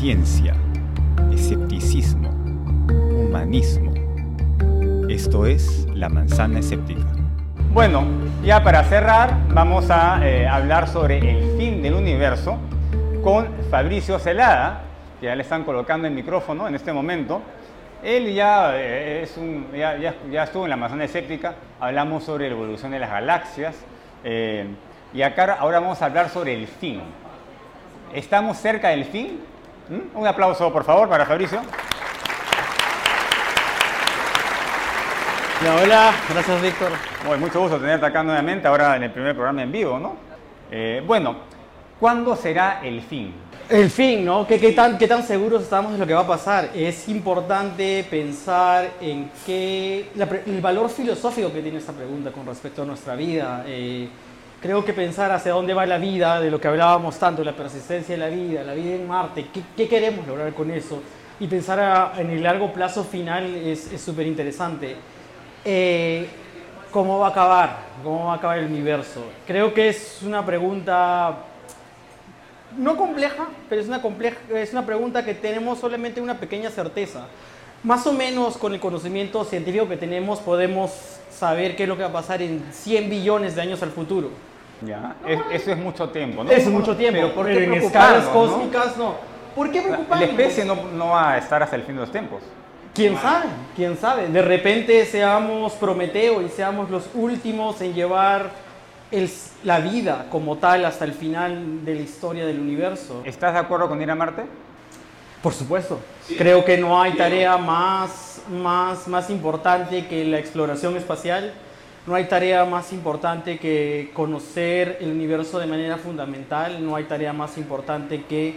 ciencia, escepticismo, humanismo. Esto es La Manzana Escéptica. Bueno, ya para cerrar, vamos a eh, hablar sobre el fin del universo con Fabricio Celada, que ya le están colocando el micrófono en este momento. Él ya, eh, es un, ya, ya- ya estuvo en la Manzana Escéptica, hablamos sobre la evolución de las galaxias, eh, y acá ahora vamos a hablar sobre el fin. ¿Estamos cerca del fin? ¿Mm? Un aplauso, por favor, para Fabricio. Hola, hola, gracias Víctor. Bueno, mucho gusto tenerte acá nuevamente, ahora en el primer programa en vivo, ¿no? Eh, bueno, ¿cuándo será el fin? El fin, ¿no? ¿Qué, qué tan, ¿Qué tan seguros estamos de lo que va a pasar? Es importante pensar en qué, la el valor filosófico que tiene esta pregunta con respecto a nuestra vida. Eh, creo que pensar hacia dónde va la vida, de lo que hablábamos tanto, la persistencia de la vida, la vida en Marte, qué, queremos lograr con eso, y pensar a- en el largo plazo final es súper interesante. Eh, ¿Cómo va a acabar? ¿Cómo va a acabar el universo? Creo que es una pregunta no compleja, pero es una, compleja, es una pregunta que tenemos solamente una pequeña certeza. Más o menos con el conocimiento científico que tenemos podemos saber qué es lo que va a pasar en 100 billones de años al futuro. ¿Ya? Es- eso es mucho tiempo, ¿no? Es mucho tiempo, Pero ¿por qué en escalas preocuparnos, no? cósmicas no. ¿Por qué preocuparnos? la especie no, no va a estar hasta el fin de los tiempos. ¿Quién sabe? ¿Quién sabe? De repente seamos Prometeo y seamos los últimos en llevar el- la vida como tal hasta el final de la historia del universo. ¿Estás de acuerdo con ir a Marte? Por supuesto. Creo que no hay tarea más, más, más importante que la exploración espacial. No hay tarea más importante que conocer el universo de manera fundamental. No hay tarea más importante que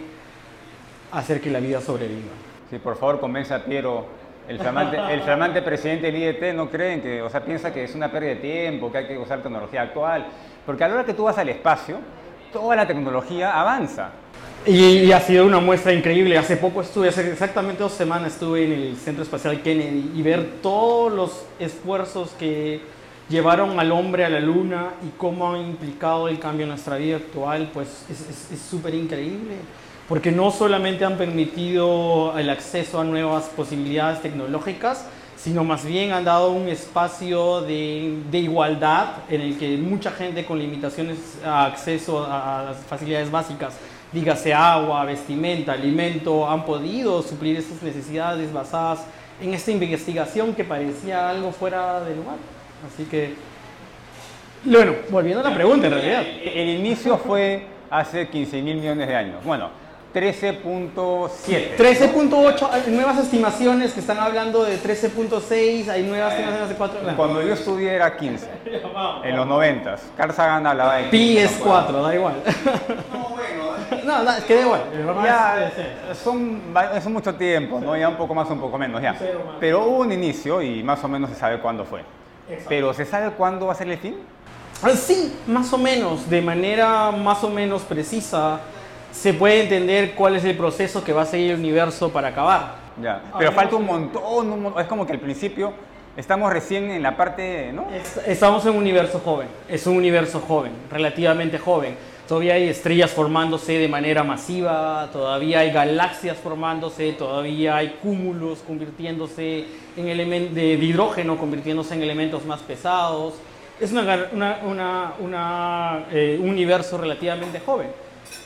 hacer que la vida sobreviva. Sí, por favor, convence a Piero. El flamante, el flamante presidente del IET no creen que, o sea, piensa que es una pérdida de tiempo, que hay que usar tecnología actual. Porque a la hora que tú vas al espacio, toda la tecnología avanza. Y, y ha sido una muestra increíble. Hace poco estuve, hace exactamente dos semanas estuve en el Centro Espacial Kennedy y ver todos los esfuerzos que llevaron al hombre a la luna y cómo ha implicado el cambio en nuestra vida actual, pues es- súper increíble. Porque no solamente han permitido el acceso a nuevas posibilidades tecnológicas, sino más bien han dado un espacio de, de igualdad en el que mucha gente con limitaciones a acceso a, a las facilidades básicas, dígase agua, vestimenta, alimento, han podido suplir esas necesidades basadas en esta investigación que parecía algo fuera de lugar. Así que, bueno, volviendo a la pregunta en realidad. El inicio fue hace 15 mil millones de años. Bueno, 13.7. 13.8, hay nuevas estimaciones que están hablando de 13.6, hay nuevas estimaciones de 4. Cuando yo estudié era 15, en los 90. Carl Sagan hablaba de Pi 15, es 4, da igual. No, no, es que da igual. Ya, son, es mucho tiempo, ¿no? Ya un poco más, un poco menos, ya. Pero hubo un inicio y más o menos se sabe cuándo fue. Pero ¿se sabe cuándo va a ser el fin? Ah, Sí, más o menos, de manera más o menos precisa, se puede entender cuál es el proceso que va a seguir el universo para acabar. Ya. Pero falta un montón, un mon- es como que al principio estamos recién en la parte, ¿no? Es- Estamos en un universo joven, es un universo joven, relativamente joven. Todavía hay estrellas formándose de manera masiva, todavía hay galaxias formándose, todavía hay cúmulos convirtiéndose en elementos de hidrógeno, convirtiéndose en elementos más pesados. Es una, una- una- una, eh, un universo relativamente joven.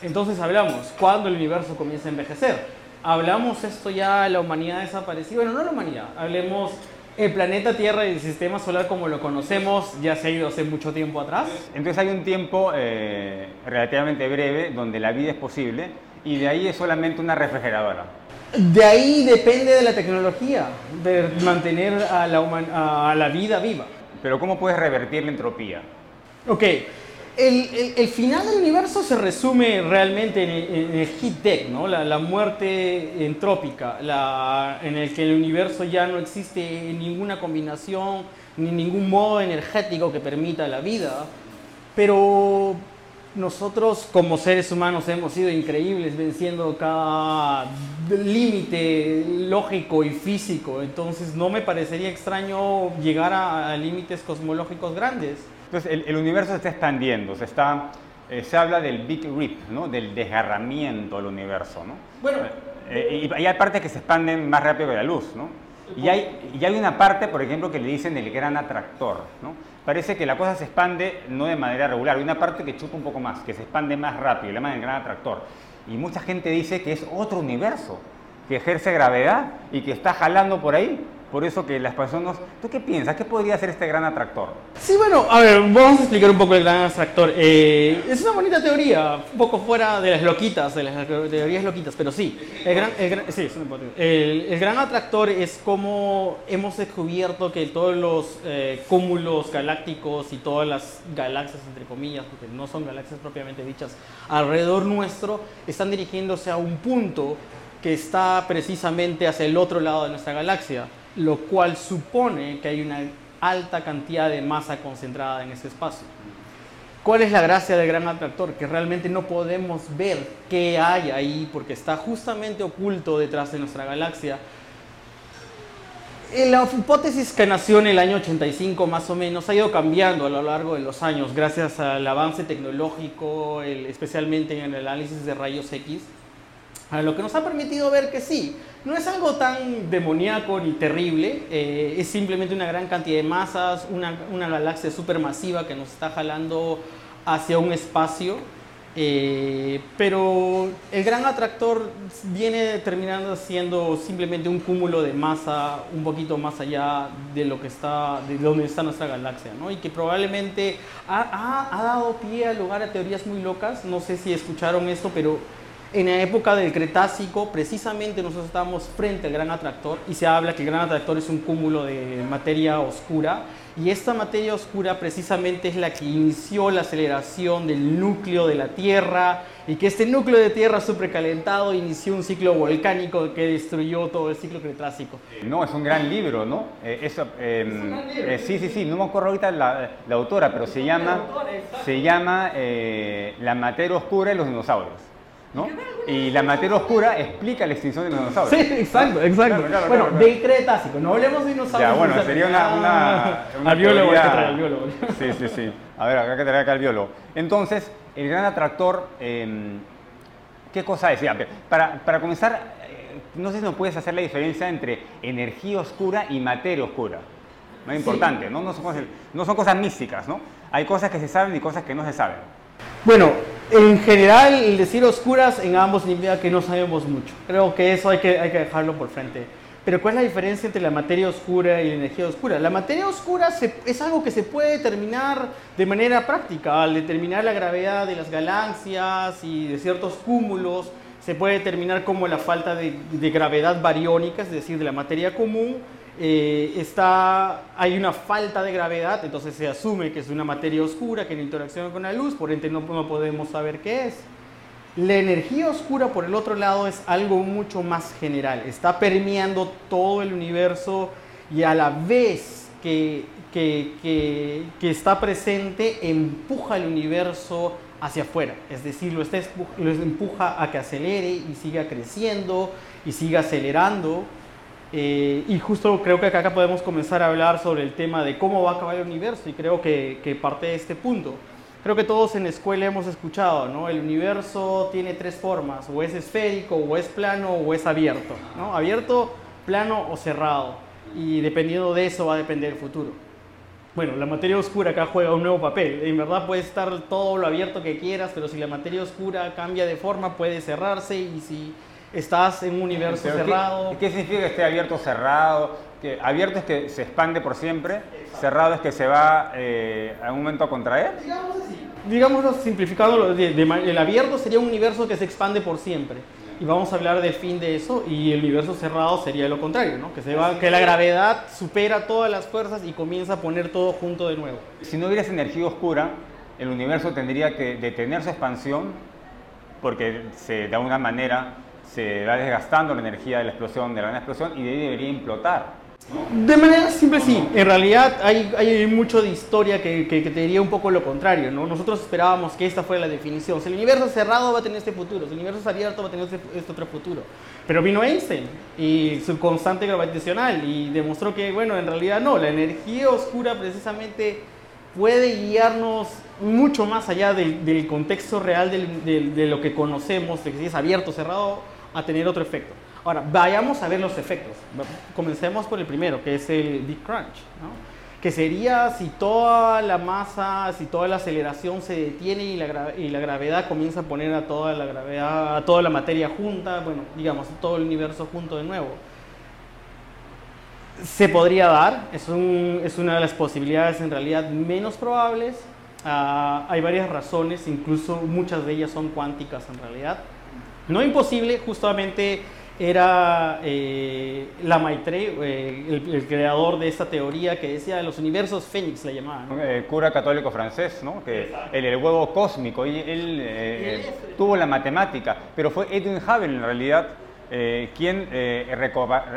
Entonces hablamos, ¿cuándo el universo comienza a envejecer? Hablamos esto ya, la humanidad desapareció. Bueno, no la humanidad, hablemos el planeta Tierra y el sistema solar como lo conocemos ya se ha ido hace mucho tiempo atrás. Entonces hay un tiempo eh, relativamente breve donde la vida es posible y de ahí es solamente una refrigeradora. De ahí depende de la tecnología, de mantener a la, a la vida viva. Pero ¿cómo puedes revertir la entropía? Ok, el, final del universo se resume realmente en el, en el heat death, ¿no? la, muerte entrópica, la, en el que el universo ya no existe ninguna combinación ni ningún modo energético que permita la vida. Pero nosotros como seres humanos hemos sido increíbles venciendo cada límite lógico y físico, entonces no me parecería extraño llegar a límites cosmológicos grandes. Entonces el, el universo se está expandiendo, se está eh, se habla del Big Rip, ¿no? del desgarramiento del universo. ¿no? Bueno, Eh, y, y hay partes que se expanden más rápido que la luz. ¿no? Y, hay, y hay una parte, por ejemplo, que le dicen el gran atractor. ¿no? Parece que la cosa se expande no de manera regular. Hay una parte que chupa un poco más, que se expande más rápido, le llaman el gran atractor. Y mucha gente dice que es otro universo, que ejerce gravedad y que está jalando por ahí. Por eso que las personas... ¿Tú qué piensas? ¿Qué podría ser este gran atractor? Sí, bueno, a ver, vamos a explicar un poco el gran atractor. Eh, es una bonita teoría, un poco fuera de las loquitas, de las teorías loquitas, pero sí. El gran, el gran- sí, el, el gran atractor es como hemos descubierto que todos los eh, cúmulos galácticos y todas las galaxias, entre comillas, porque no son galaxias propiamente dichas, alrededor nuestro, están dirigiéndose a un punto que está precisamente hacia el otro lado de nuestra galaxia, lo cual supone que hay una alta cantidad de masa concentrada en ese espacio. ¿Cuál es la gracia del gran atractor? Que realmente no podemos ver qué hay ahí porque está justamente oculto detrás de nuestra galaxia. La hipótesis que nació en el año 85 más o menos ha ido cambiando a lo largo de los años gracias al avance tecnológico, el- especialmente en el análisis de rayos X, a lo que nos ha permitido ver que sí, no es algo tan demoníaco ni terrible, eh, es simplemente una gran cantidad de masas, una, una galaxia supermasiva que nos está jalando hacia un espacio, eh, pero el gran atractor viene terminando siendo simplemente un cúmulo de masa un poquito más allá de lo que está, de donde está nuestra galaxia, ¿no? Y que probablemente ha, ha- ha dado pie al lugar a teorías muy locas, no sé si escucharon esto, pero en la época del Cretácico, precisamente nosotros estábamos frente al gran atractor y se habla que el gran atractor es un cúmulo de materia oscura y esta materia oscura precisamente es la que inició la aceleración del núcleo de la Tierra y que este núcleo de Tierra supercalentado inició un ciclo volcánico que destruyó todo el ciclo Cretácico. No, es un gran libro, ¿no? Eh, eso, eh, un gran libro. eh, sí, sí, sí, no me acuerdo ahorita la, la autora, pero se llama, se llama eh, La materia oscura y los dinosaurios, ¿no? Y la materia oscura explica la extinción de los dinosaurios. Sí, exacto, exacto. Claro, claro, bueno, claro, del Cretácico, no hablemos de dinosaurios. Ya, bueno, sería una... una, una al biólogo hay que teoría- traer al biólogo. Sí, sí, sí. A ver, acá hay que traer acá al biólogo. Entonces, el gran atractor, eh, ¿qué cosa es? Ya, Para, para comenzar, eh, no sé si nos puedes hacer la diferencia entre energía oscura y materia oscura. No es Sí. importante, ¿no? No son, cosas, no son cosas místicas, ¿no? Hay cosas que se saben y cosas que no se saben. Bueno, en general el decir oscuras en ambos significa que no sabemos mucho. Creo que eso hay que, hay que dejarlo por frente. Pero ¿cuál es la diferencia entre la materia oscura y la energía oscura? La materia oscura es algo que se puede determinar de manera práctica. Al determinar la gravedad de las galaxias y de ciertos cúmulos, se puede determinar como la falta de, de gravedad bariónica, es decir, de la materia común, eh, está, hay una falta de gravedad, entonces se asume que es una materia oscura que no interacciona con la luz, por ende no, no podemos saber qué es. La energía oscura, por el otro lado, es algo mucho más general. Está permeando todo el universo y a la vez que, que, que- que está presente, empuja el universo hacia afuera. Es decir, lo, está, lo empuja a que acelere y siga creciendo y siga acelerando. Eh, y justo creo que acá podemos comenzar a hablar sobre el tema de cómo va a acabar el universo y creo que, que parte de este punto. Creo que todos en la escuela hemos escuchado, ¿no? El universo tiene tres formas, o es esférico, o es plano, o es abierto, ¿no? Abierto, plano o cerrado. Y dependiendo de eso va a depender el futuro. Bueno, la materia oscura acá juega un nuevo papel. En verdad puede estar todo lo abierto que quieras, pero si la materia oscura cambia de forma puede cerrarse y si estás en un universo Pero ¿qué- cerrado... ¿qué, significa que esté abierto o cerrado? Que abierto es que se expande por siempre, cerrado es que se va eh, a un momento a contraer. Digámoslo simplificándolo, de- de el abierto sería un universo que se expande por siempre. Y vamos a hablar del fin de eso y el universo cerrado sería lo contrario, ¿no? Que, se va, que la gravedad supera todas las fuerzas y comienza a poner todo junto de nuevo. Si no hubiera esa energía oscura, el universo tendría que detener su expansión porque se, de alguna manera se va desgastando la energía de la explosión, de la gran explosión, y de ahí debería implotar. De manera simple, sí. En realidad hay, hay mucho de historia que, que- que te diría un poco lo contrario, ¿no? Nosotros esperábamos que esta fuera la definición. Si el universo cerrado va a tener este futuro, si el universo abierto va a tener este, este otro futuro. Pero vino Einstein y su constante gravitacional y demostró que, bueno, en realidad no, la energía oscura precisamente puede guiarnos mucho más allá del, del contexto real del- del- de lo que conocemos, de que si es abierto cerrado, a tener otro efecto. Ahora, vayamos a ver los efectos. Comencemos por el primero, que es el Big Crunch, ¿no? que sería si toda la masa, si toda la aceleración se detiene y la, gravedad comienza a poner a toda la gravedad, a toda la materia junta, bueno, digamos, todo el universo junto de nuevo. Se podría dar, es una de las posibilidades en realidad menos probables. Ah, hay varias razones, incluso muchas de ellas son cuánticas en realidad. No imposible, justamente era eh, Lamaitre, eh, el, el creador de esta teoría que decía los universos Fénix, la llamaban. ¿no? Eh, cura católico francés, ¿no? Que el, el huevo cósmico, y él eh, tuvo la matemática, pero fue Edwin Hubble en realidad eh, quien eh,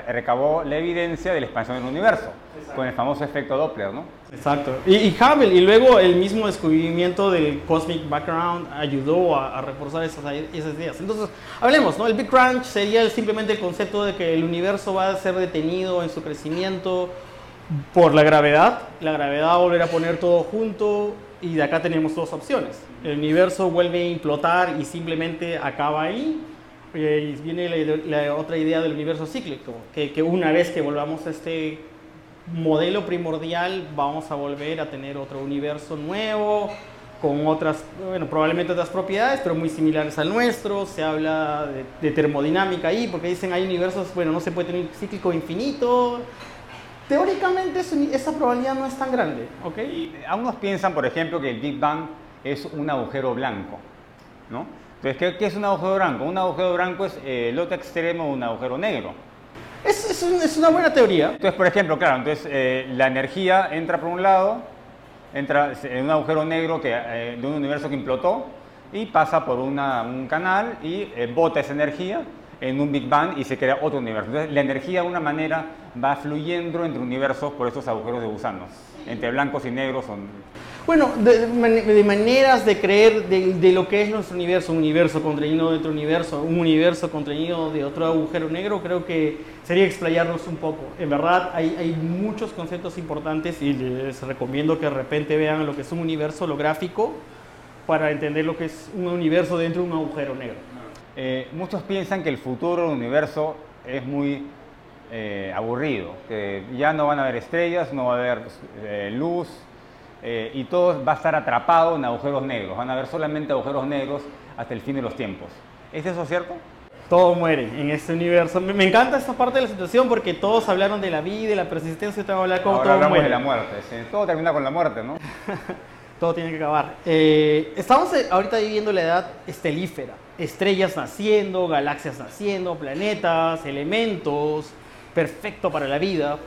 recabó la evidencia de la expansión del universo, con el famoso efecto Doppler, ¿no? Exacto. Y, y Hubble, y luego el mismo descubrimiento del Cosmic Background ayudó a, a reforzar esas, esas ideas. Entonces, hablemos, ¿no? El Big Crunch sería simplemente el concepto de que el universo va a ser detenido en su crecimiento por la gravedad. La gravedad va a volver a poner todo junto y de acá tenemos dos opciones. El universo vuelve a implotar y simplemente acaba ahí. Eh, viene la, la otra idea del universo cíclico, que, que una vez que volvamos a este modelo primordial, vamos a volver a tener otro universo nuevo, con otras, bueno, probablemente otras propiedades, pero muy similares al nuestro. Se habla de, de termodinámica ahí, porque dicen hay universos, bueno, no se puede tener cíclico infinito. Teóricamente eso- esa probabilidad no es tan grande, ¿ok? Y algunos piensan, por ejemplo, que el Big Bang es un agujero blanco, ¿no? Entonces, ¿qué, qué es un agujero blanco? Un agujero blanco es eh, el otro extremo de un agujero negro. Es, es un- es una buena teoría. Entonces, por ejemplo, claro, entonces eh, la energía entra por un lado, entra en un agujero negro que, eh, de un universo que implotó y pasa por una- un canal y eh, bota esa energía en un Big Bang y se crea otro universo. Entonces, la energía de alguna manera va fluyendo entre universos por esos agujeros de gusanos. Entre blancos y negros son... Bueno, de, de man- de maneras de creer de, de lo que es nuestro universo, un universo contenido de otro universo, un universo contenido de otro agujero negro, creo que sería explayarnos un poco. En verdad, hay, hay muchos conceptos importantes y les recomiendo que de repente vean lo que es un universo holográfico para entender lo que es un universo dentro de un agujero negro. Eh, muchos piensan que el futuro del universo es muy eh, aburrido, que ya no van a haber estrellas, no va a haber eh, luz eh, y todo va a estar atrapado en agujeros negros. Van a haber solamente agujeros negros hasta el fin de los tiempos. ¿Es eso cierto? Todo muere en este universo. Me, encanta esta parte de la situación porque todos hablaron de la vida la persistencia. Te voy a hablar Ahora todo hablamos muere. de la muerte. Todo termina con la muerte, ¿no? Todo tiene que acabar. Eh, estamos eh, ahorita viviendo la edad estelífera. Estrellas naciendo, galaxias naciendo, planetas, elementos, perfecto para la vida.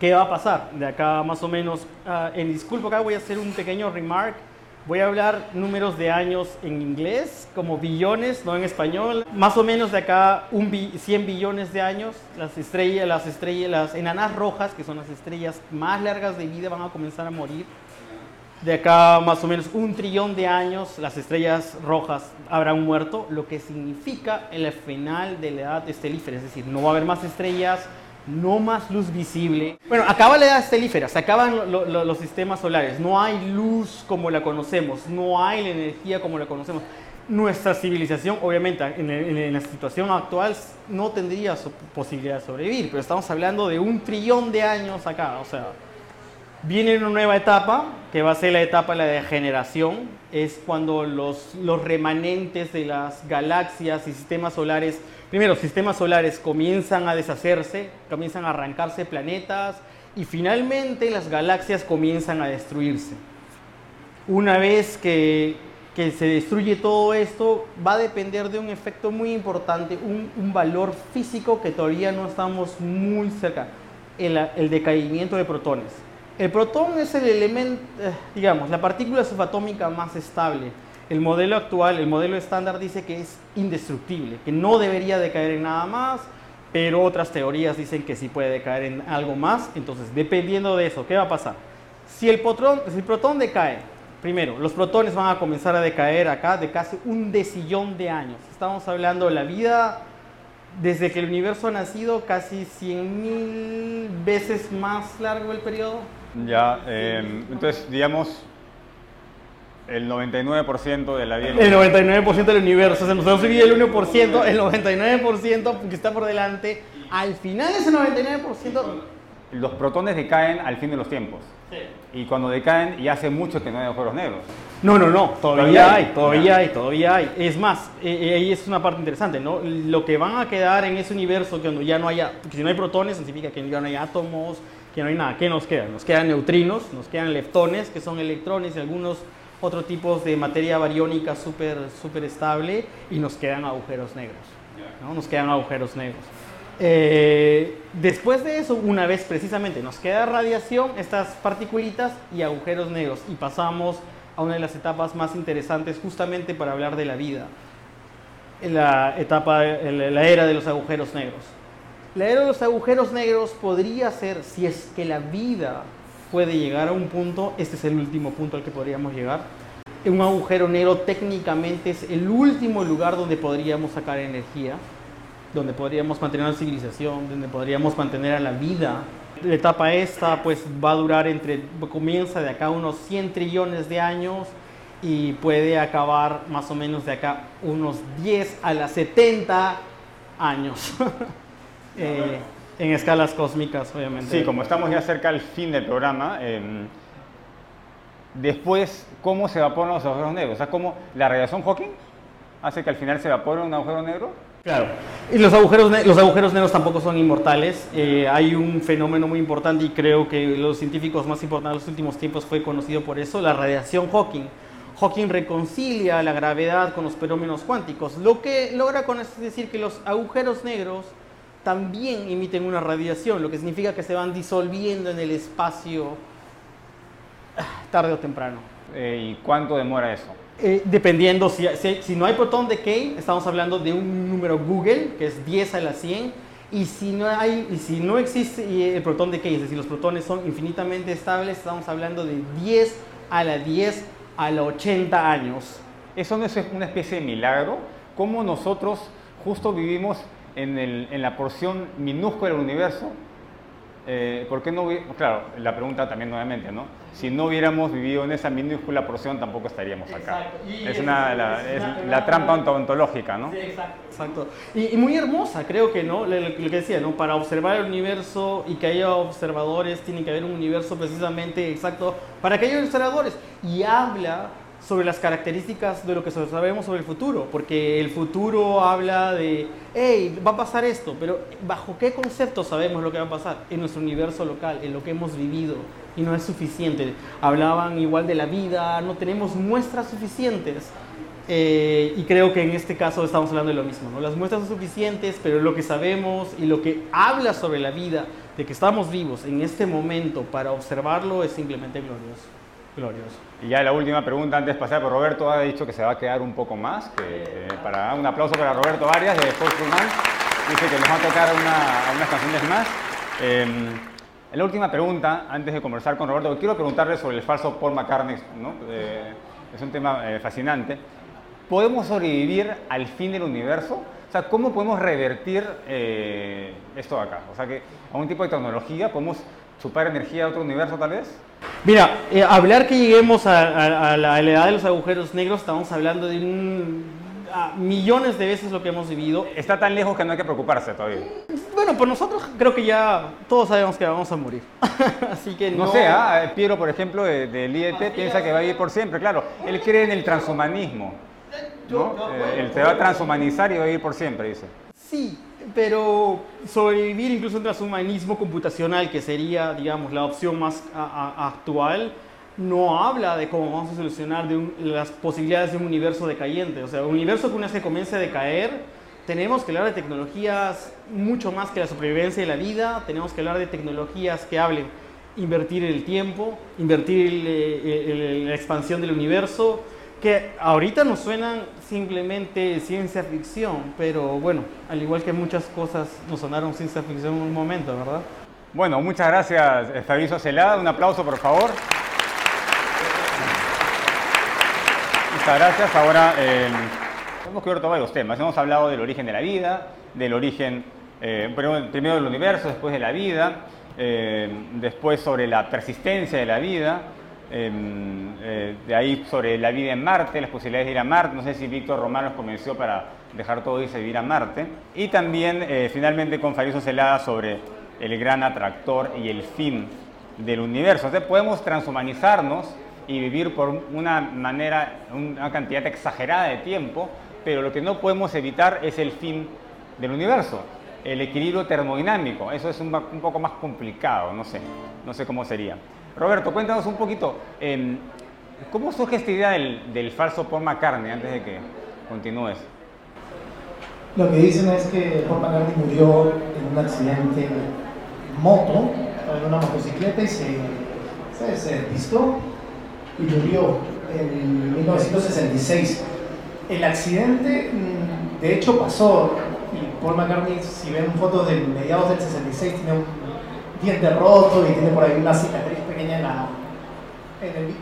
¿Qué va a pasar? De acá más o menos, ah, en disculpo acá voy a hacer un pequeño remark. Voy a hablar números de años en inglés, como billones, no en español. Más o menos de acá un bi- 100 billones de años, las estrellas, las estrellas, las enanas rojas, que son las estrellas más largas de vida, van a comenzar a morir. De acá más o menos un trillón de años las estrellas rojas habrán muerto, lo que significa el final de la edad estelífera, es decir, no va a haber más estrellas, no más luz visible. Bueno, acaba la edad estelífera, se acaban lo- lo- lo- los sistemas solares, no hay luz como la conocemos, no hay la energía como la conocemos. Nuestra civilización, obviamente, en, en- la situación actual no tendría posibilidad de sobrevivir, pero estamos hablando de un trillón de años acá, o sea, Viene una nueva etapa, que va a ser la etapa de la degeneración. Es cuando los, los remanentes de las galaxias y sistemas solares, primero, sistemas solares comienzan a deshacerse, comienzan a arrancarse planetas y finalmente las galaxias comienzan a destruirse. Una vez que, se destruye todo esto, va a depender de un efecto muy importante, un, un valor físico que todavía no estamos muy cerca, el, el decaimiento de protones. El protón es el elemento, eh, digamos, la partícula subatómica más estable. El modelo actual, el modelo estándar dice que es indestructible, que no debería decaer en nada más, pero otras teorías dicen que sí puede decaer en algo más. Entonces, dependiendo de eso, ¿qué va a pasar? Si el, protón, si el protón decae, primero, los protones van a comenzar a decaer acá de casi un decillón de años. Estamos hablando de la vida desde que el universo ha nacido, casi 100.000 veces más largo el periodo. Ya, eh, entonces, digamos, El 99% de la vida. El 99% del universo. Se nos ha subido el 1%, el 99% que está por delante. Al final ese 99%... Los protones decaen al fin de los tiempos. Y cuando decaen, y hace mucho que no hay agujeros negros. No, no, no, todavía, hay, todavía hay, todavía hay. Es más, eh, eh, ahí es una parte interesante, ¿no? Lo que van a quedar en ese universo cuando ya no haya, porque si no hay protones, significa que ya no hay átomos, que no hay nada. ¿Qué nos queda? Nos quedan neutrinos, nos quedan leptones, que son electrones y algunos otros tipos de materia bariónica súper super estable, y nos quedan agujeros negros, ¿no? Nos quedan agujeros negros. Eh, después de eso, una vez precisamente nos queda radiación, estas particulitas y agujeros negros, y pasamos a una de las etapas más interesantes justamente para hablar de la vida, la etapa, la era de los agujeros negros. La era de los agujeros negros podría ser, si es que la vida puede llegar a un punto, este es el último punto al que podríamos llegar, un agujero negro técnicamente es el último lugar donde podríamos sacar energía donde podríamos mantener la civilización, donde podríamos mantener a la vida. La etapa esta pues va a durar entre, comienza de acá unos 100 trillones de años y puede acabar más o menos de acá unos 10 a las 70 años. Eh, en escalas cósmicas, obviamente. Sí, como estamos ya cerca del fin del programa, em, después, ¿cómo se evaporan los agujeros negros? O sea, ¿cómo la radiación Hawking hace que al final se evapore un agujero negro? Claro. Y los agujeros, los agujeros negros tampoco son inmortales. Eh, hay un fenómeno muy importante y creo que los científicos más importantes de los últimos tiempos fue conocido por eso, la radiación Hawking. Hawking reconcilia la gravedad con los fenómenos cuánticos. Lo que logra con esto es decir que los agujeros negros también emiten una radiación, lo que significa que se van disolviendo en el espacio ah, tarde o temprano. Eh, ¿Y cuánto demora eso? Eh, dependiendo, si, si, no hay proton decay, estamos hablando de un número Google, que es 10 a la 100, y si no, hay, y si no existe el proton decay, es decir, los protones son infinitamente estables, estamos hablando de 10 a la 10 a la 80 años. ¿Eso no es una especie de milagro? ¿Cómo nosotros justo vivimos en, el, en la porción minúscula del universo eh, ¿por qué no Claro, la pregunta también nuevamente, ¿no? Si no hubiéramos vivido en esa minúscula porción, tampoco estaríamos acá. es, una, la, trampa ontológica, ¿no? Sí, exacto. exacto. Y, muy hermosa, creo que, ¿no? Lo, que decía, ¿no? Para observar el universo y que haya observadores, tiene que haber un universo precisamente exacto para que haya observadores. Y habla sobre las características de lo que sabemos sobre el futuro, porque el futuro habla de, hey, va a pasar esto, pero ¿bajo qué concepto sabemos lo que va a pasar? En nuestro universo local, en lo que hemos vivido, y no es suficiente. Hablaban igual de la vida, no tenemos muestras suficientes. Eh, y creo que en este caso estamos hablando de lo mismo, ¿no? Las muestras son suficientes, pero lo que sabemos y lo que habla sobre la vida, de que estamos vivos en este momento para observarlo, es simplemente glorioso. Glorioso. Y ya la última pregunta antes de pasar por Roberto, ha dicho que se va a quedar un poco más. Que, eh, para un aplauso para Roberto Arias de Paul Dice que nos va a tocar unas canciones más. Em, la última pregunta, antes de conversar con Roberto, quiero preguntarle sobre el falso Paul McCartney. ¿no? Eh, es un tema eh, fascinante. ¿Podemos sobrevivir al fin del universo? O sea, ¿cómo podemos revertir esto de acá? O sea, que a un tipo de tecnología podemos chupar energía a otro universo tal vez? Mira, eh, hablar que lleguemos a, la, edad de los agujeros negros, estamos hablando de millones de veces lo que hemos vivido. Está tan lejos que no hay que preocuparse todavía. Bueno, pues nosotros creo que ya todos sabemos que vamos a morir. Así que no. No sé, ¿ah? Piero, por ejemplo, del IET, piensa que va a ir por siempre. Claro, él cree en el transhumanismo. ¿no? Eh, él se va a transhumanizar y va a ir por siempre, dice. Sí, pero sobrevivir incluso un transhumanismo computacional, que sería, digamos, la opción más actual, no habla de cómo vamos a solucionar de las posibilidades de un universo decayente. O sea, un universo que una vez comience a decaer, tenemos que hablar de tecnologías mucho más que la supervivencia de la vida, tenemos que hablar de tecnologías que hablen invertir el tiempo, invertir la expansión del universo, que ahorita nos suenan simplemente ciencia ficción, pero bueno, al igual que muchas cosas nos sonaron ciencia ficción en un momento, ¿verdad? Bueno, muchas gracias eh, Fabrizio Celada, un aplauso por favor. Muchas gracias. Ahora eh, hemos cubierto varios temas. Hemos hablado del origen de la vida, del origen eh, primero del universo, después de la vida, después sobre la persistencia de la vida, eh, de ahí sobre la vida en Marte, las posibilidades de ir a Marte. No sé si Víctor Román nos convenció para dejar todo y irse a Marte. Y también, eh, finalmente, con Fariso Celada sobre el gran atractor y el fin del universo. Entonces, podemos transhumanizarnos y vivir por una manera, una cantidad exagerada de tiempo, pero lo que no podemos evitar es el fin del universo, el equilibrio termodinámico. Eso es un, poco más complicado, no sé, no sé cómo sería. Roberto, cuéntanos un poquito, em, ¿cómo surge esta idea del, del falso Paul McCartney antes de que continúes? Lo que dicen es que Paul McCartney murió en un accidente moto, en una motocicleta y se, se, se y murió en 1966. El accidente, mm, de hecho, pasó. Y Paul McCartney, si ven fotos de mediados del 66, tiene un diente roto y tiene por ahí una cicatriz pequeña en la.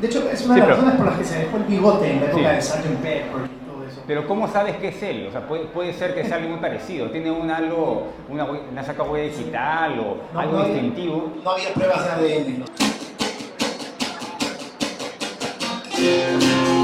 de hecho, es una de las razones por las que se dejó el bigote en la época de Sgt. Pepper y todo eso. Pero, ¿cómo sabes que es él? O sea, puede, puede ser que sea algo muy parecido. ¿Tiene un algo, una, una saca huella digital o algo distintivo? no había pruebas de ADN. Yeah.